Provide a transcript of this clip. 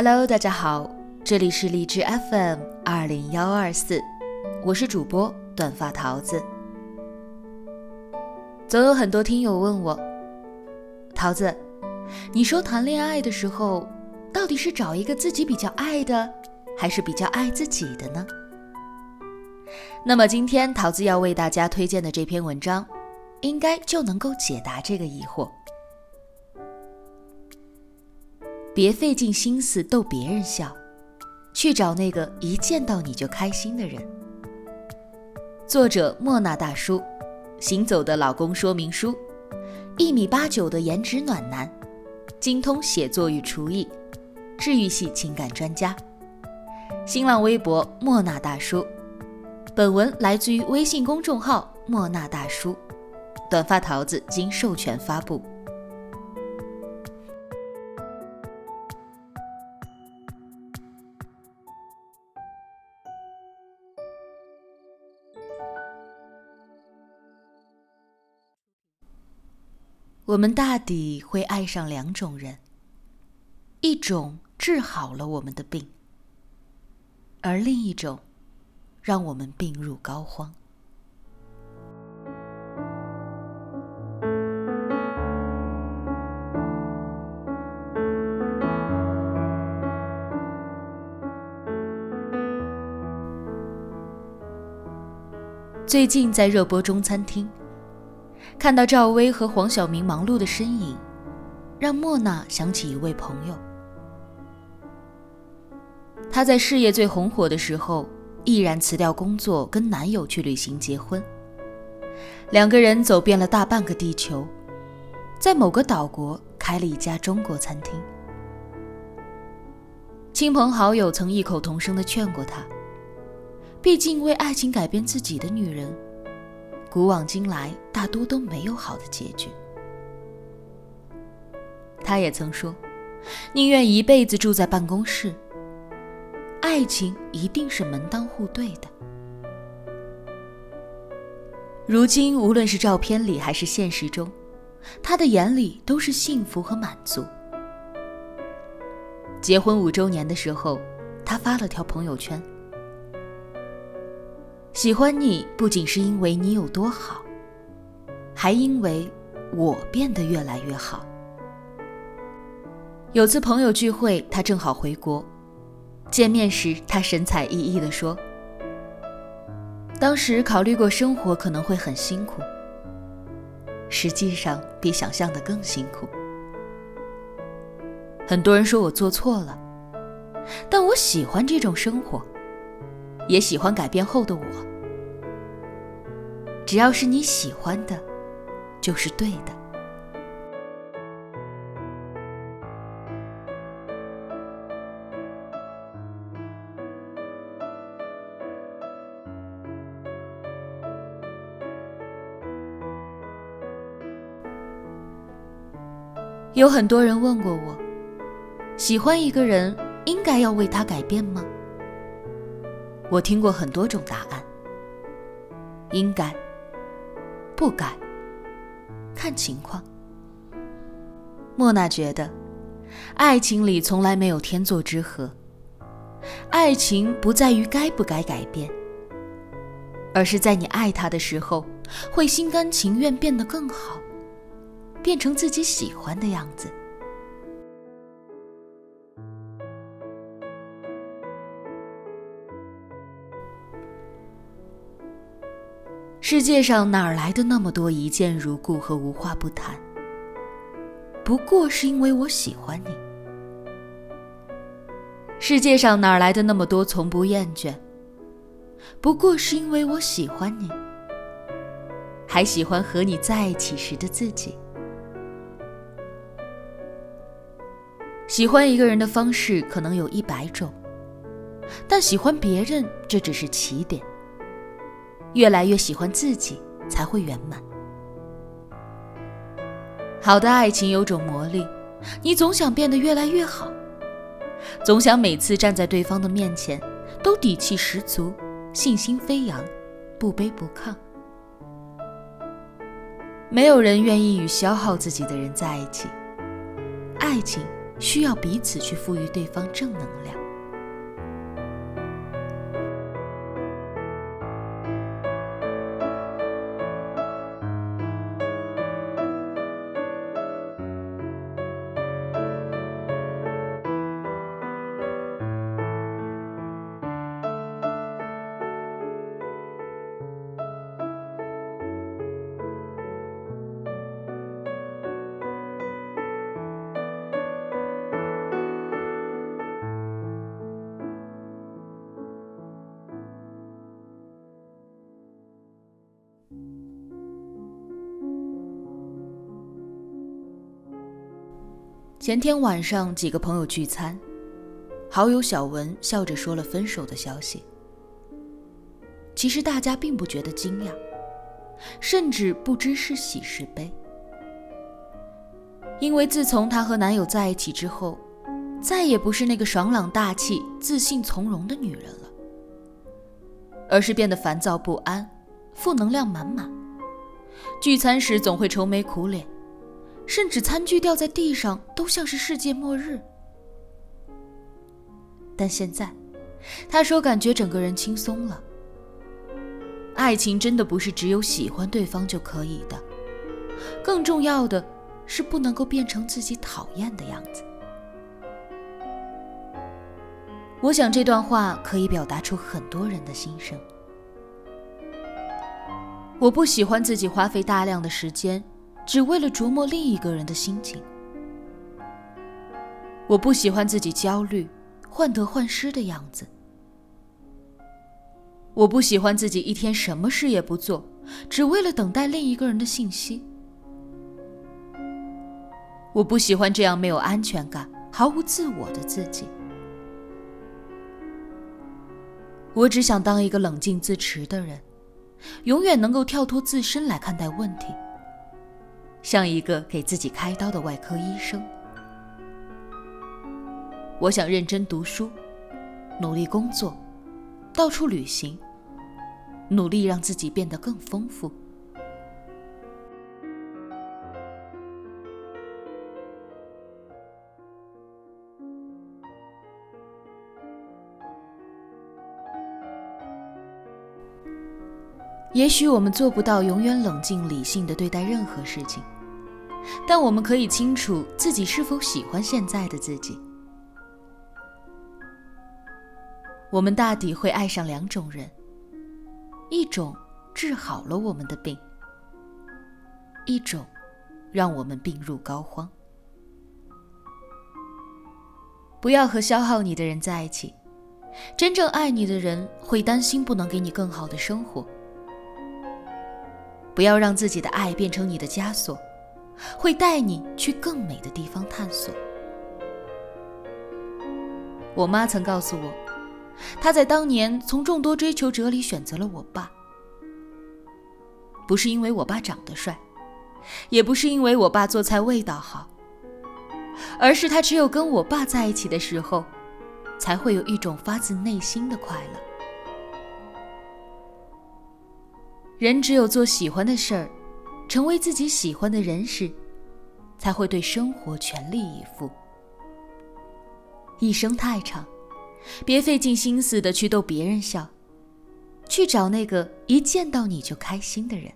Hello，大家好，这里是荔枝 FM 二零幺二四，我是主播短发桃子。总有很多听友问我，桃子，你说谈恋爱的时候，到底是找一个自己比较爱的，还是比较爱自己的呢？那么今天桃子要为大家推荐的这篇文章，应该就能够解答这个疑惑。别费尽心思逗别人笑，去找那个一见到你就开心的人。作者莫那大叔，行走的老公说明书，一米八九的颜值暖男，精通写作与厨艺，治愈系情感专家。新浪微博莫那大叔。本文来自于微信公众号莫那大叔，短发桃子经授权发布。我们大抵会爱上两种人，一种治好了我们的病，而另一种让我们病入膏肓。最近在热播中餐厅。看到赵薇和黄晓明忙碌的身影，让莫娜想起一位朋友。她在事业最红火的时候，毅然辞掉工作，跟男友去旅行结婚。两个人走遍了大半个地球，在某个岛国开了一家中国餐厅。亲朋好友曾异口同声地劝过她，毕竟为爱情改变自己的女人。古往今来，大多都没有好的结局。他也曾说，宁愿一辈子住在办公室。爱情一定是门当户对的。如今，无论是照片里还是现实中，他的眼里都是幸福和满足。结婚五周年的时候，他发了条朋友圈。喜欢你不仅是因为你有多好，还因为我变得越来越好。有次朋友聚会，他正好回国，见面时他神采奕奕地说：“当时考虑过生活可能会很辛苦，实际上比想象的更辛苦。很多人说我做错了，但我喜欢这种生活。”也喜欢改变后的我。只要是你喜欢的，就是对的。有很多人问过我，喜欢一个人应该要为他改变吗？我听过很多种答案，应该、不该，看情况。莫娜觉得，爱情里从来没有天作之合，爱情不在于该不该改变，而是在你爱他的时候，会心甘情愿变得更好，变成自己喜欢的样子。世界上哪来的那么多一见如故和无话不谈？不过是因为我喜欢你。世界上哪来的那么多从不厌倦？不过是因为我喜欢你，还喜欢和你在一起时的自己。喜欢一个人的方式可能有一百种，但喜欢别人这只是起点。越来越喜欢自己，才会圆满。好的爱情有种魔力，你总想变得越来越好，总想每次站在对方的面前都底气十足、信心飞扬、不卑不亢。没有人愿意与消耗自己的人在一起，爱情需要彼此去赋予对方正能量。前天晚上，几个朋友聚餐，好友小文笑着说了分手的消息。其实大家并不觉得惊讶，甚至不知是喜是悲，因为自从她和男友在一起之后，再也不是那个爽朗大气、自信从容的女人了，而是变得烦躁不安、负能量满满，聚餐时总会愁眉苦脸。甚至餐具掉在地上都像是世界末日。但现在，他说感觉整个人轻松了。爱情真的不是只有喜欢对方就可以的，更重要的是不能够变成自己讨厌的样子。我想这段话可以表达出很多人的心声。我不喜欢自己花费大量的时间。只为了琢磨另一个人的心情，我不喜欢自己焦虑、患得患失的样子。我不喜欢自己一天什么事也不做，只为了等待另一个人的信息。我不喜欢这样没有安全感、毫无自我的自己。我只想当一个冷静自持的人，永远能够跳脱自身来看待问题。像一个给自己开刀的外科医生，我想认真读书，努力工作，到处旅行，努力让自己变得更丰富。也许我们做不到永远冷静理性的对待任何事情，但我们可以清楚自己是否喜欢现在的自己。我们大抵会爱上两种人：一种治好了我们的病，一种让我们病入膏肓。不要和消耗你的人在一起，真正爱你的人会担心不能给你更好的生活。不要让自己的爱变成你的枷锁，会带你去更美的地方探索。我妈曾告诉我，她在当年从众多追求者里选择了我爸，不是因为我爸长得帅，也不是因为我爸做菜味道好，而是她只有跟我爸在一起的时候，才会有一种发自内心的快乐。人只有做喜欢的事儿，成为自己喜欢的人时，才会对生活全力以赴。一生太长，别费尽心思的去逗别人笑，去找那个一见到你就开心的人。